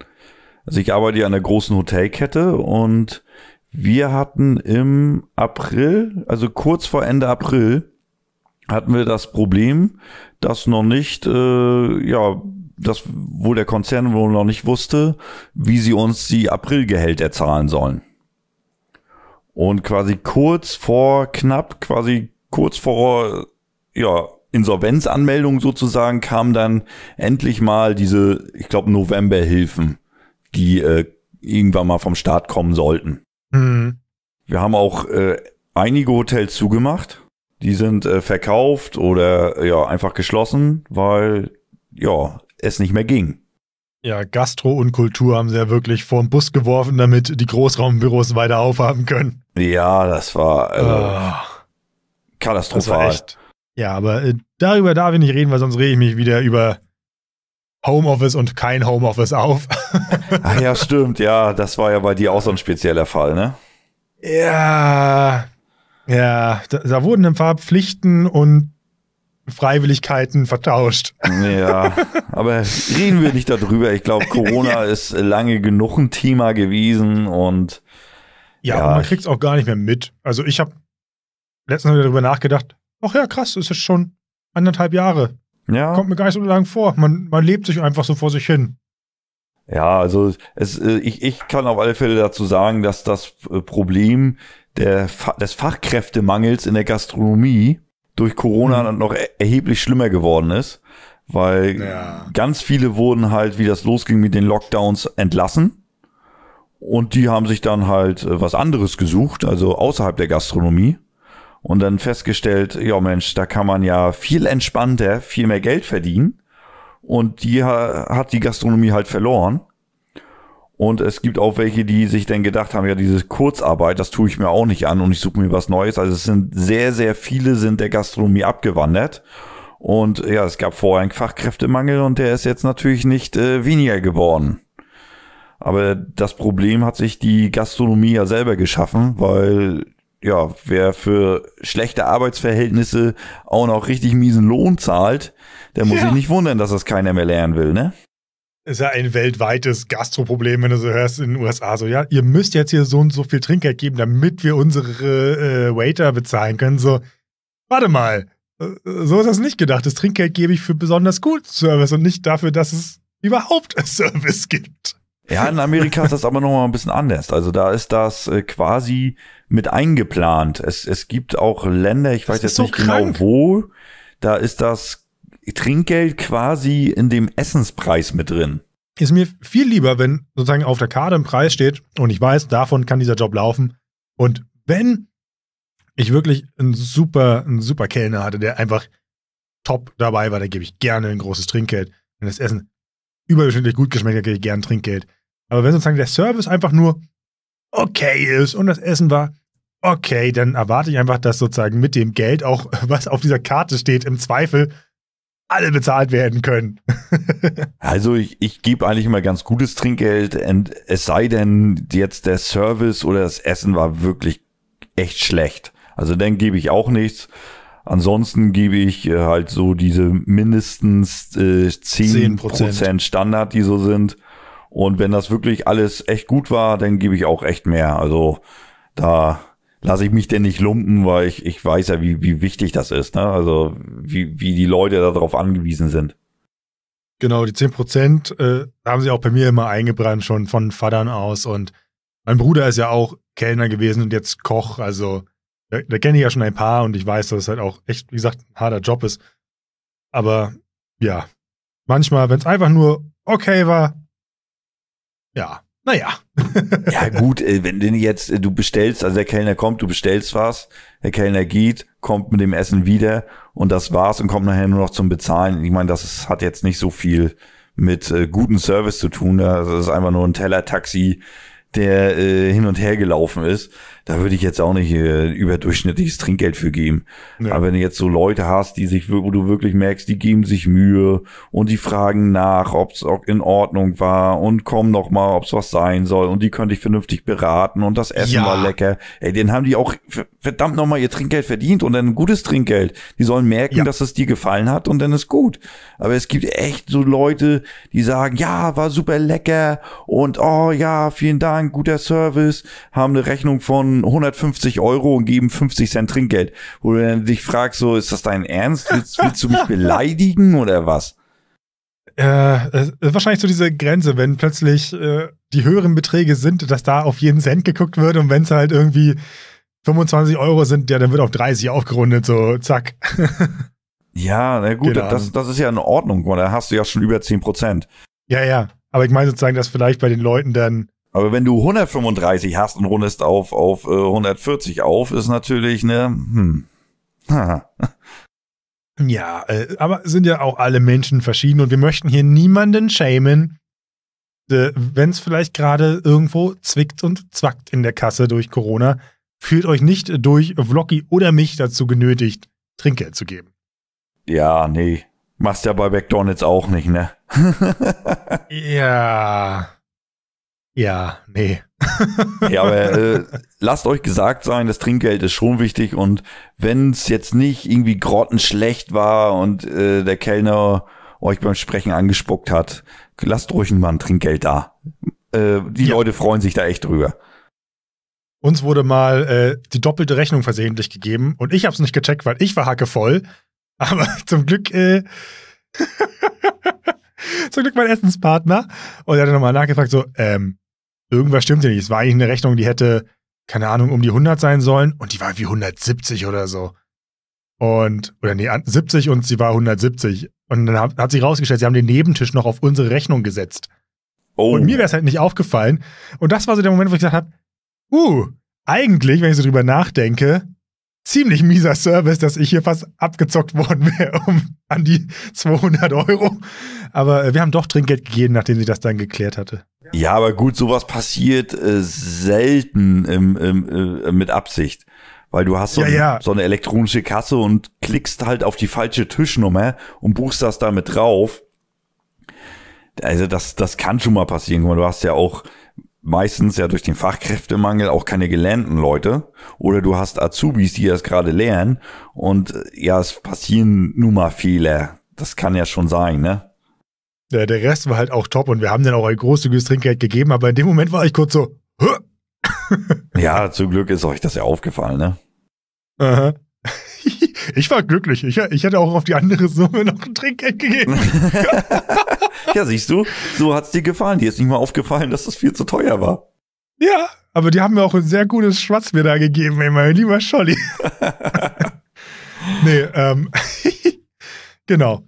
also ich arbeite ja an der großen Hotelkette und wir hatten im April, also kurz vor Ende April, hatten wir das Problem, dass noch nicht, äh, ja, das, wo der Konzern wohl noch nicht wusste, wie sie uns die Aprilgehälter zahlen sollen. Und quasi kurz vor, knapp, quasi kurz vor, ja, Insolvenzanmeldung sozusagen kam dann endlich mal diese, ich glaube, Novemberhilfen, die äh, irgendwann mal vom Staat kommen sollten. Mhm. Wir haben auch äh, einige Hotels zugemacht. Die sind äh, verkauft oder ja einfach geschlossen, weil ja es nicht mehr ging. Ja, Gastro und Kultur haben sie ja wirklich vor den Bus geworfen, damit die Großraumbüros weiter aufhaben können. Ja, das war also, oh, katastrophal. Das war ja, aber äh, darüber darf ich nicht reden, weil sonst rede ich mich wieder über Homeoffice und kein Homeoffice auf. Ach ja, stimmt, ja, das war ja bei dir auch so ein spezieller Fall, ne? Ja, ja, da, da wurden ein paar Pflichten und Freiwilligkeiten vertauscht. Ja, aber reden wir nicht darüber. Ich glaube, Corona ja. ist lange genug ein Thema gewesen und ja, ja. man kriegt es auch gar nicht mehr mit. Also ich habe letztens darüber nachgedacht. Ach ja, krass, es ist schon anderthalb Jahre. Ja. Kommt mir gar nicht so lang vor. Man, man lebt sich einfach so vor sich hin. Ja, also es, äh, ich, ich kann auf alle Fälle dazu sagen, dass das äh, Problem der, des Fachkräftemangels in der Gastronomie durch Corona mhm. noch erheblich schlimmer geworden ist, weil ja. ganz viele wurden halt, wie das losging mit den Lockdowns, entlassen. Und die haben sich dann halt äh, was anderes gesucht, also außerhalb der Gastronomie. Und dann festgestellt, ja Mensch, da kann man ja viel entspannter, viel mehr Geld verdienen. Und die hat die Gastronomie halt verloren. Und es gibt auch welche, die sich dann gedacht haben, ja, diese Kurzarbeit, das tue ich mir auch nicht an und ich suche mir was Neues. Also es sind sehr, sehr viele sind der Gastronomie abgewandert. Und ja, es gab vorher einen Fachkräftemangel und der ist jetzt natürlich nicht äh, weniger geworden. Aber das Problem hat sich die Gastronomie ja selber geschaffen, weil ja, wer für schlechte Arbeitsverhältnisse auch noch richtig miesen Lohn zahlt, der muss ja. sich nicht wundern, dass das keiner mehr lernen will, ne? Ist ja ein weltweites Gastroproblem, wenn du so hörst in den USA. So, ja, ihr müsst jetzt hier so und so viel Trinkgeld geben, damit wir unsere äh, Waiter bezahlen können. So, warte mal, so ist das nicht gedacht. Das Trinkgeld gebe ich für besonders guten Service und nicht dafür, dass es überhaupt Service gibt. Ja, in Amerika ist das aber nochmal ein bisschen anders. Also da ist das äh, quasi mit eingeplant. Es, es gibt auch Länder, ich weiß jetzt so nicht genau krank. genau wo, da ist das Trinkgeld quasi in dem Essenspreis mit drin. Ist mir viel lieber, wenn sozusagen auf der Karte ein Preis steht und ich weiß, davon kann dieser Job laufen. Und wenn ich wirklich einen super, einen super Kellner hatte, der einfach top dabei war, da gebe ich gerne ein großes Trinkgeld. Wenn das Essen überdurchschnittlich gut geschmeckt hat, gebe ich gerne Trinkgeld. Aber wenn sozusagen der Service einfach nur okay ist und das Essen war okay, dann erwarte ich einfach, dass sozusagen mit dem Geld auch, was auf dieser Karte steht, im Zweifel alle bezahlt werden können. also ich, ich gebe eigentlich immer ganz gutes Trinkgeld, es sei denn, jetzt der Service oder das Essen war wirklich echt schlecht. Also dann gebe ich auch nichts. Ansonsten gebe ich äh, halt so diese mindestens äh, 10%, 10%. Standard, die so sind. Und wenn das wirklich alles echt gut war, dann gebe ich auch echt mehr. Also da lasse ich mich denn nicht lumpen, weil ich, ich weiß ja, wie, wie wichtig das ist, ne? Also wie, wie die Leute darauf angewiesen sind. Genau, die 10 Prozent äh, haben sie auch bei mir immer eingebrannt, schon von Vatern aus. Und mein Bruder ist ja auch Kellner gewesen und jetzt Koch. Also da, da kenne ich ja schon ein paar und ich weiß, dass es halt auch echt, wie gesagt, ein harter Job ist. Aber ja, manchmal, wenn es einfach nur okay war, ja, naja. ja, gut, äh, wenn du jetzt, äh, du bestellst, also der Kellner kommt, du bestellst was, der Kellner geht, kommt mit dem Essen wieder und das war's und kommt nachher nur noch zum Bezahlen. Ich meine, das ist, hat jetzt nicht so viel mit äh, guten Service zu tun. Das ist einfach nur ein Teller-Taxi, der äh, hin und her gelaufen ist. Da würde ich jetzt auch nicht äh, überdurchschnittliches Trinkgeld für geben. Ja. Aber wenn du jetzt so Leute hast, die sich, wo du wirklich merkst, die geben sich Mühe und die fragen nach, ob es in Ordnung war und kommen noch mal, ob es was sein soll und die könnte ich vernünftig beraten und das Essen ja. war lecker. Ey, den haben die auch verdammt noch mal ihr Trinkgeld verdient und dann ein gutes Trinkgeld. Die sollen merken, ja. dass es dir gefallen hat und dann ist gut. Aber es gibt echt so Leute, die sagen, ja, war super lecker und oh ja, vielen Dank, guter Service, haben eine Rechnung von 150 Euro und geben 50 Cent Trinkgeld. Wo du dann dich fragst, so, ist das dein Ernst? Willst, willst du mich beleidigen oder was? Äh, ist wahrscheinlich so diese Grenze, wenn plötzlich äh, die höheren Beträge sind, dass da auf jeden Cent geguckt wird und wenn es halt irgendwie 25 Euro sind, ja, dann wird auf 30 aufgerundet, so zack. ja, na gut, das, das ist ja in Ordnung, da hast du ja schon über 10 Prozent. Ja, ja. Aber ich meine sozusagen, dass vielleicht bei den Leuten dann aber wenn du 135 hast und rundest auf, auf äh, 140 auf, ist natürlich, ne, hm. ja, äh, aber sind ja auch alle Menschen verschieden und wir möchten hier niemanden schämen, äh, wenn es vielleicht gerade irgendwo zwickt und zwackt in der Kasse durch Corona. Fühlt euch nicht durch Vloggy oder mich dazu genötigt, Trinkgeld zu geben. Ja, nee. Machst ja bei McDonalds auch nicht, ne? ja. Ja, nee. ja, aber äh, lasst euch gesagt sein, das Trinkgeld ist schon wichtig und wenn es jetzt nicht irgendwie grottenschlecht war und äh, der Kellner euch beim Sprechen angespuckt hat, lasst ruhig mal ein Trinkgeld da. Äh, die ja. Leute freuen sich da echt drüber. Uns wurde mal äh, die doppelte Rechnung versehentlich gegeben und ich habe es nicht gecheckt, weil ich war hackevoll. Aber zum Glück äh, zum Glück mein Essenspartner. Und er hat nochmal nachgefragt, so, ähm, irgendwas stimmte nicht. Es war eigentlich eine Rechnung, die hätte, keine Ahnung, um die 100 sein sollen und die war wie 170 oder so. Und, oder nee, 70 und sie war 170. Und dann hat, hat sich rausgestellt, sie haben den Nebentisch noch auf unsere Rechnung gesetzt. Oh. Und mir wäre es halt nicht aufgefallen. Und das war so der Moment, wo ich gesagt habe, uh, eigentlich, wenn ich so drüber nachdenke, ziemlich mieser Service, dass ich hier fast abgezockt worden wäre um an die 200 Euro. Aber äh, wir haben doch Trinkgeld gegeben, nachdem sie das dann geklärt hatte. Ja, aber gut, sowas passiert äh, selten im, im, äh, mit Absicht. Weil du hast so, ja, ja. so, eine elektronische Kasse und klickst halt auf die falsche Tischnummer und buchst das damit drauf. Also das, das kann schon mal passieren. Du hast ja auch meistens ja durch den Fachkräftemangel auch keine gelernten Leute. Oder du hast Azubis, die das gerade lernen. Und äh, ja, es passieren nun mal Fehler. Das kann ja schon sein, ne? Der, der Rest war halt auch top und wir haben dann auch ein großzügiges Trinkgeld gegeben, aber in dem Moment war ich kurz so. ja, zum Glück ist euch das ja aufgefallen, ne? Aha. Ich war glücklich. Ich, ich hätte auch auf die andere Summe noch ein Trinkgeld gegeben. ja, siehst du, so hat's dir gefallen. Dir ist nicht mal aufgefallen, dass das viel zu teuer war. Ja, aber die haben mir auch ein sehr gutes Schwarzbier da gegeben, ey, mein lieber Scholli. nee, ähm, genau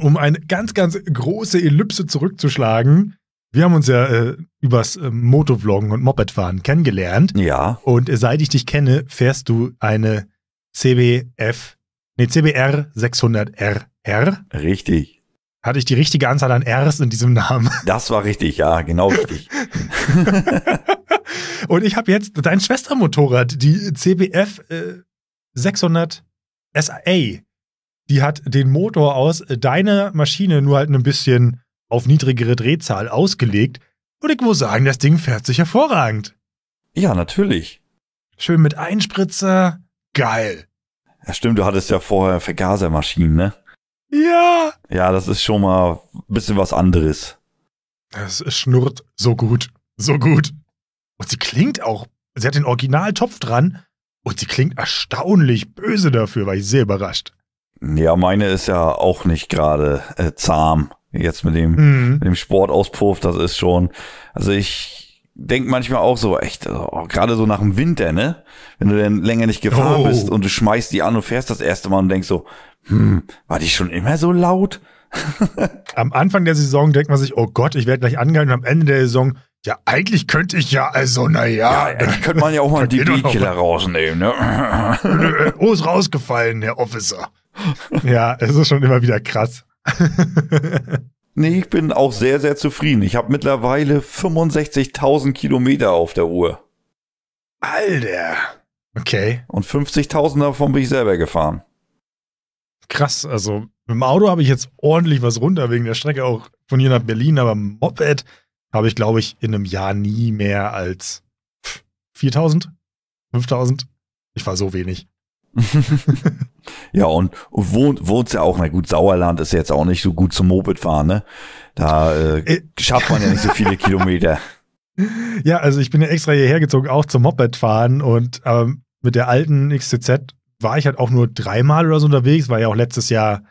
um eine ganz, ganz große Ellipse zurückzuschlagen, wir haben uns ja äh, übers äh, Motovloggen und Mopedfahren kennengelernt. Ja. Und äh, seit ich dich kenne, fährst du eine CBF, nee, CBR 600RR. Richtig. Hatte ich die richtige Anzahl an Rs in diesem Namen? Das war richtig, ja, genau richtig. und ich habe jetzt dein Schwestermotorrad, die CBF äh, 600 SA die hat den Motor aus deiner Maschine nur halt ein bisschen auf niedrigere Drehzahl ausgelegt. Und ich muss sagen, das Ding fährt sich hervorragend. Ja, natürlich. Schön mit Einspritzer. Geil. Ja, stimmt, du hattest ja vorher Vergasermaschinen, ne? Ja. Ja, das ist schon mal ein bisschen was anderes. Es schnurrt so gut. So gut. Und sie klingt auch. Sie hat den Originaltopf dran und sie klingt erstaunlich böse dafür, war ich sehr überrascht. Ja, meine ist ja auch nicht gerade äh, zahm. Jetzt mit dem, mhm. mit dem Sportauspuff, das ist schon. Also ich denk manchmal auch so, echt, also, gerade so nach dem Winter, ne? Wenn du dann länger nicht gefahren oh. bist und du schmeißt die an und fährst das erste Mal und denkst so, hm, war die schon immer so laut? am Anfang der Saison denkt man sich, oh Gott, ich werde gleich angehalten und am Ende der Saison, ja, eigentlich könnte ich ja, also, naja. Ja, eigentlich könnte man ja auch mal die B-Killer rausnehmen, ne? oh, ist rausgefallen, Herr Officer ja, es ist schon immer wieder krass. nee, ich bin auch sehr, sehr zufrieden. Ich habe mittlerweile 65.000 Kilometer auf der Uhr. Alter. Okay. Und 50.000 davon bin ich selber gefahren. Krass. Also mit dem Auto habe ich jetzt ordentlich was runter wegen der Strecke auch von hier nach Berlin, aber Moped habe ich, glaube ich, in einem Jahr nie mehr als 4000, 5000. Ich war so wenig. ja, und wohnt, wohnt ja auch, na gut, Sauerland ist jetzt auch nicht so gut zum Moped fahren, ne? Da äh, äh, schafft man ja nicht so viele Kilometer. Ja, also ich bin ja extra hierher gezogen, auch zum Moped fahren und ähm, mit der alten XTZ war ich halt auch nur dreimal oder so unterwegs, war ja auch letztes Jahr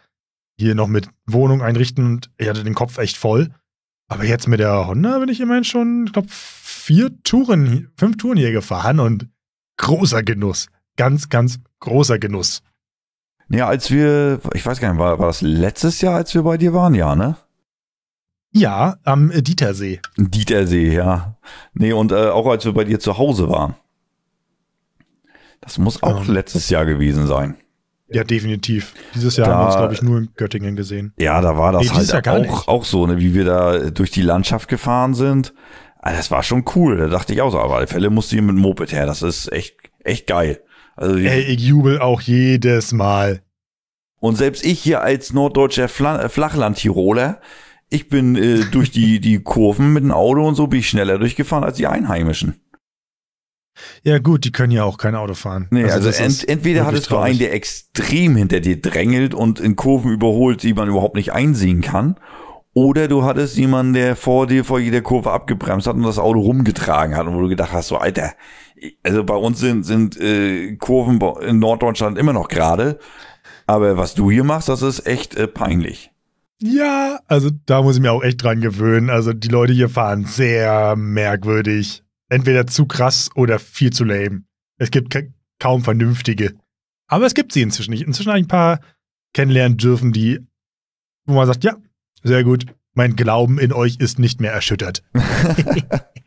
hier noch mit Wohnung einrichten und ich hatte den Kopf echt voll. Aber jetzt mit der Honda bin ich immerhin schon, ich glaube, vier Touren, fünf Touren hier gefahren und großer Genuss. Ganz, ganz großer Genuss. Ja, als wir, ich weiß gar nicht, war, war das letztes Jahr, als wir bei dir waren, ja, ne? Ja, am Dietersee. Dietersee, ja. Nee, und äh, auch als wir bei dir zu Hause waren. Das muss auch ähm, letztes Jahr gewesen sein. Ja, definitiv. Dieses Jahr da, haben wir uns, glaube ich, nur in Göttingen gesehen. Ja, da war das nee, halt auch, auch so, ne, wie wir da durch die Landschaft gefahren sind. Also das war schon cool. Da dachte ich auch so, aber alle Fälle musste ich mit dem Moped her. Das ist echt, echt geil. Also Ey, ich jubel auch jedes Mal. Und selbst ich hier als norddeutscher Flachland-Tiroler, ich bin äh, durch die, die Kurven mit dem Auto und so bin ich schneller durchgefahren als die Einheimischen. Ja, gut, die können ja auch kein Auto fahren. Nee, also, also ent, entweder hattest du einen, der extrem hinter dir drängelt und in Kurven überholt, die man überhaupt nicht einsehen kann. Oder du hattest jemanden, der vor dir vor jeder Kurve abgebremst hat und das Auto rumgetragen hat und wo du gedacht hast, so Alter, also bei uns sind, sind äh, Kurven in Norddeutschland immer noch gerade. Aber was du hier machst, das ist echt äh, peinlich. Ja, also da muss ich mir auch echt dran gewöhnen. Also die Leute hier fahren sehr merkwürdig entweder zu krass oder viel zu lame. Es gibt kaum vernünftige. Aber es gibt sie inzwischen nicht. Inzwischen ein paar kennenlernen dürfen, die, wo man sagt, ja, sehr gut, mein Glauben in euch ist nicht mehr erschüttert.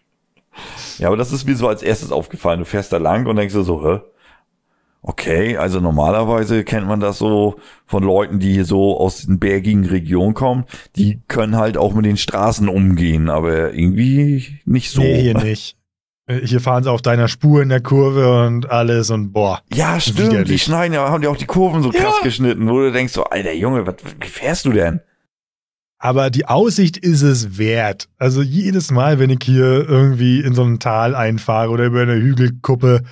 ja, aber das ist mir so als erstes aufgefallen. Du fährst da lang und denkst so, hä? Okay, also normalerweise kennt man das so von Leuten, die hier so aus den bergigen Regionen kommen. Die können halt auch mit den Straßen umgehen, aber irgendwie nicht so. Nee, hier nicht. Hier fahren sie auf deiner Spur in der Kurve und alles und boah. Ja, stimmt. Widerlich. Die schneiden ja, haben ja auch die Kurven so krass geschnitten, wo du denkst so, alter Junge, was, wie fährst du denn? Aber die Aussicht ist es wert. Also jedes Mal, wenn ich hier irgendwie in so ein Tal einfahre oder über eine Hügelkuppe,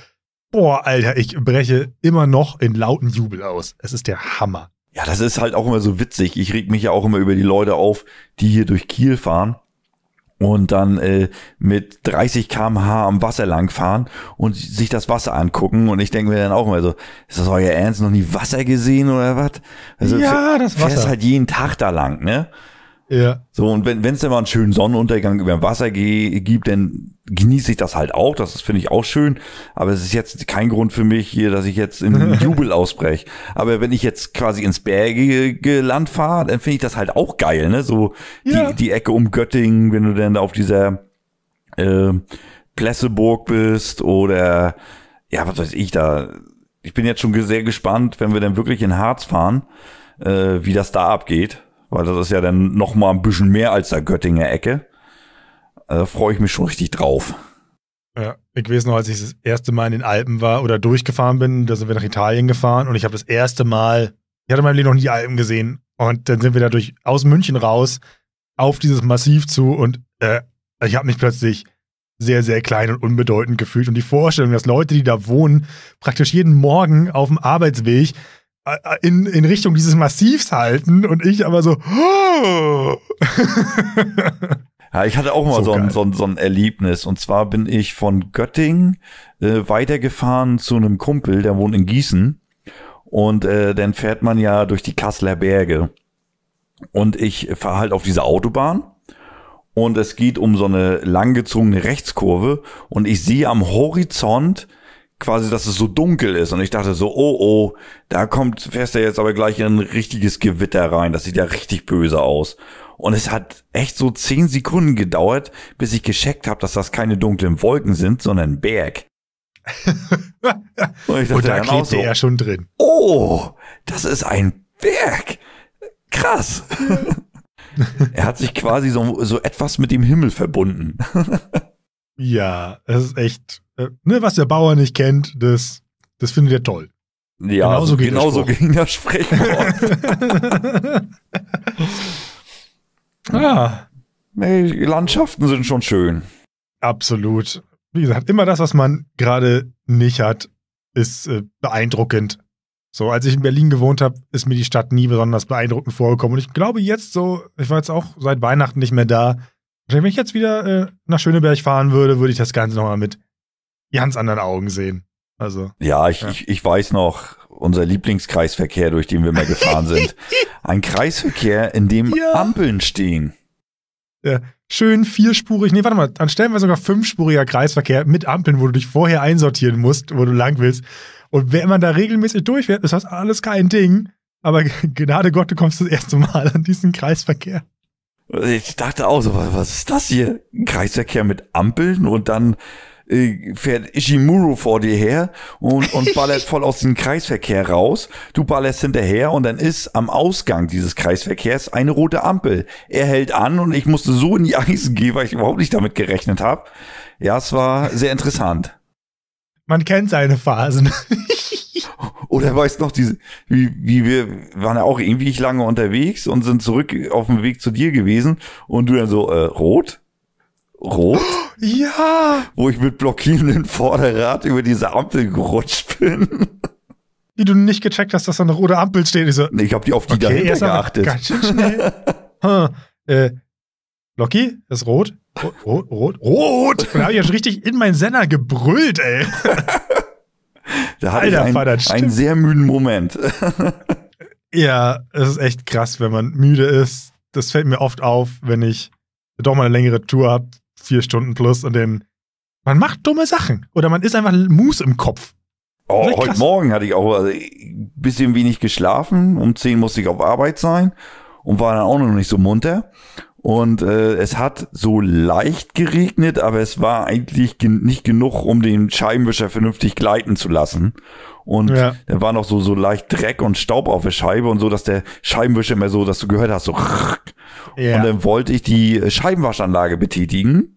boah, Alter, ich breche immer noch in lauten Jubel aus. Es ist der Hammer. Ja, das ist halt auch immer so witzig. Ich reg mich ja auch immer über die Leute auf, die hier durch Kiel fahren und dann äh, mit 30 km/h am Wasser langfahren und sich das Wasser angucken. Und ich denke mir dann auch immer so, ist das euer Ernst? Noch nie Wasser gesehen oder was? Also ja, das Wasser. Fährst halt jeden Tag da lang, ne? Ja. So, und wenn es dann mal einen schönen Sonnenuntergang über dem Wasser gibt, dann genieße ich das halt auch. Das finde ich auch schön. Aber es ist jetzt kein Grund für mich hier, dass ich jetzt in Jubel ausbreche. Aber wenn ich jetzt quasi ins bergige Land fahre, dann finde ich das halt auch geil, ne? So ja. die, die Ecke um Göttingen, wenn du dann auf dieser äh, Plesseburg bist oder ja, was weiß ich da. Ich bin jetzt schon sehr gespannt, wenn wir dann wirklich in Harz fahren, äh, wie das da abgeht weil das ist ja dann noch mal ein bisschen mehr als der Göttinger Ecke. Da freue ich mich schon richtig drauf. Ja, ich weiß noch, als ich das erste Mal in den Alpen war oder durchgefahren bin, da sind wir nach Italien gefahren und ich habe das erste Mal, ich hatte in meinem Leben noch nie Alpen gesehen und dann sind wir dadurch aus München raus auf dieses Massiv zu und äh, ich habe mich plötzlich sehr, sehr klein und unbedeutend gefühlt und die Vorstellung, dass Leute, die da wohnen, praktisch jeden Morgen auf dem Arbeitsweg äh, in, in Richtung dieses Massivs halten und ich aber so. Ja, ich hatte auch mal so, so, ein, so, so, ein Erlebnis. Und zwar bin ich von Göttingen äh, weitergefahren zu einem Kumpel, der wohnt in Gießen. Und äh, dann fährt man ja durch die Kasseler Berge. Und ich fahre halt auf dieser Autobahn. Und es geht um so eine langgezogene Rechtskurve. Und ich sehe am Horizont quasi, dass es so dunkel ist. Und ich dachte so, oh oh, da kommt, fährst du jetzt aber gleich in ein richtiges Gewitter rein. Das sieht ja richtig böse aus. Und es hat echt so zehn Sekunden gedauert, bis ich gescheckt habe, dass das keine dunklen Wolken sind, sondern ein Berg. und, ich dachte und da klebt so, er schon drin. Oh, das ist ein Berg. Krass. er hat sich quasi so, so etwas mit dem Himmel verbunden. Ja, es ist echt, äh, ne, was der Bauer nicht kennt, das, das findet er toll. Ja, genauso, ging, genauso der ging das Sprichwort. ah. Nee, die Landschaften sind schon schön. Absolut. Wie gesagt, immer das, was man gerade nicht hat, ist äh, beeindruckend. So, als ich in Berlin gewohnt habe, ist mir die Stadt nie besonders beeindruckend vorgekommen. Und ich glaube jetzt so, ich war jetzt auch seit Weihnachten nicht mehr da. Wenn ich jetzt wieder äh, nach Schöneberg fahren würde, würde ich das Ganze nochmal mit ganz anderen Augen sehen. Also. Ja, ich, ja. ich, ich weiß noch, unser Lieblingskreisverkehr, durch den wir mal gefahren sind. Ein Kreisverkehr, in dem ja. Ampeln stehen. Ja, schön vierspurig, nee, warte mal, dann stellen wir sogar fünfspuriger Kreisverkehr mit Ampeln, wo du dich vorher einsortieren musst, wo du lang willst. Und wenn man da regelmäßig durchfährt, ist das alles kein Ding. Aber Gnade Gott, du kommst das erste Mal an diesen Kreisverkehr. Ich dachte auch so, was ist das hier? Ein Kreisverkehr mit Ampeln und dann äh, fährt Ishimuro vor dir her und, und ballert voll aus dem Kreisverkehr raus. Du ballerst hinterher und dann ist am Ausgang dieses Kreisverkehrs eine rote Ampel. Er hält an und ich musste so in die Eisen gehen, weil ich überhaupt nicht damit gerechnet habe. Ja, es war sehr interessant. Man kennt seine Phasen. Oder weißt noch, diese, wie, wie wir waren ja auch ewig lange unterwegs und sind zurück auf dem Weg zu dir gewesen und du dann so, äh, rot? Rot? Ja! Wo ich mit blockierendem Vorderrad über diese Ampel gerutscht bin. Wie du nicht gecheckt hast, dass da eine rote Ampel steht. Ich, so, nee, ich habe die auf die okay, dahinter geachtet. Ganz schön schnell. huh. äh, Locky, ist rot. Rot, rot, rot. Und da habe ich ja richtig in meinen Sender gebrüllt, ey. da hatte Alter, ich einen, einen sehr müden Moment. ja, es ist echt krass, wenn man müde ist. Das fällt mir oft auf, wenn ich doch mal eine längere Tour habe, vier Stunden plus und den. Man macht dumme Sachen. Oder man ist einfach Mus im Kopf. Oh, heute Morgen hatte ich auch also, ein bisschen wenig geschlafen. Um zehn musste ich auf Arbeit sein und war dann auch noch nicht so munter. Und äh, es hat so leicht geregnet, aber es war eigentlich gen nicht genug, um den Scheibenwischer vernünftig gleiten zu lassen. Und ja. da war noch so, so leicht Dreck und Staub auf der Scheibe und so, dass der Scheibenwischer immer so, dass du gehört hast, so. Ja. Und dann wollte ich die Scheibenwaschanlage betätigen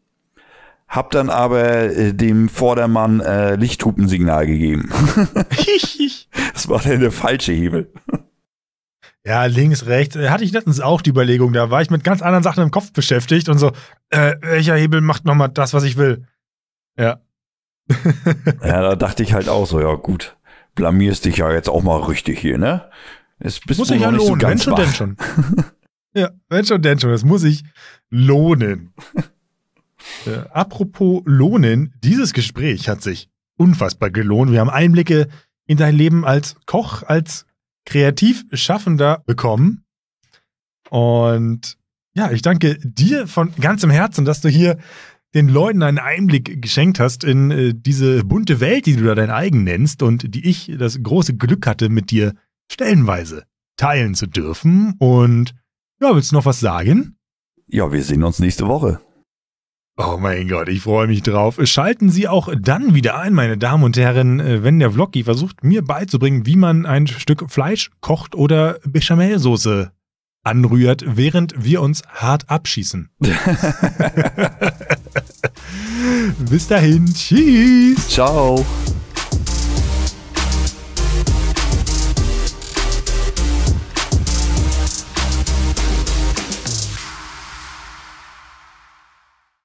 hab dann aber äh, dem Vordermann äh, Lichthupensignal gegeben. das war dann der falsche Hebel. Ja, links, rechts. Äh, hatte ich letztens auch die Überlegung, da war ich mit ganz anderen Sachen im Kopf beschäftigt und so, äh, welcher Hebel macht nochmal das, was ich will? Ja. ja, da dachte ich halt auch so, ja gut, blamierst dich ja jetzt auch mal richtig hier, ne? Es bist muss sich ja lohnen, so wenn schon, denn schon. ja, wenn schon, denn schon. Es muss sich lohnen. Äh, apropos Lohnen, dieses Gespräch hat sich unfassbar gelohnt. Wir haben Einblicke in dein Leben als Koch, als Kreativschaffender bekommen. Und ja, ich danke dir von ganzem Herzen, dass du hier den Leuten einen Einblick geschenkt hast in äh, diese bunte Welt, die du da dein eigen nennst und die ich das große Glück hatte, mit dir stellenweise teilen zu dürfen. Und ja, willst du noch was sagen? Ja, wir sehen uns nächste Woche. Oh mein Gott, ich freue mich drauf. Schalten Sie auch dann wieder ein, meine Damen und Herren, äh, wenn der Vloggy versucht, mir beizubringen, wie man ein Stück Fleisch kocht oder Bechamelsoße anrührt, während wir uns hart abschießen. Bis dahin, tschüss. Ciao.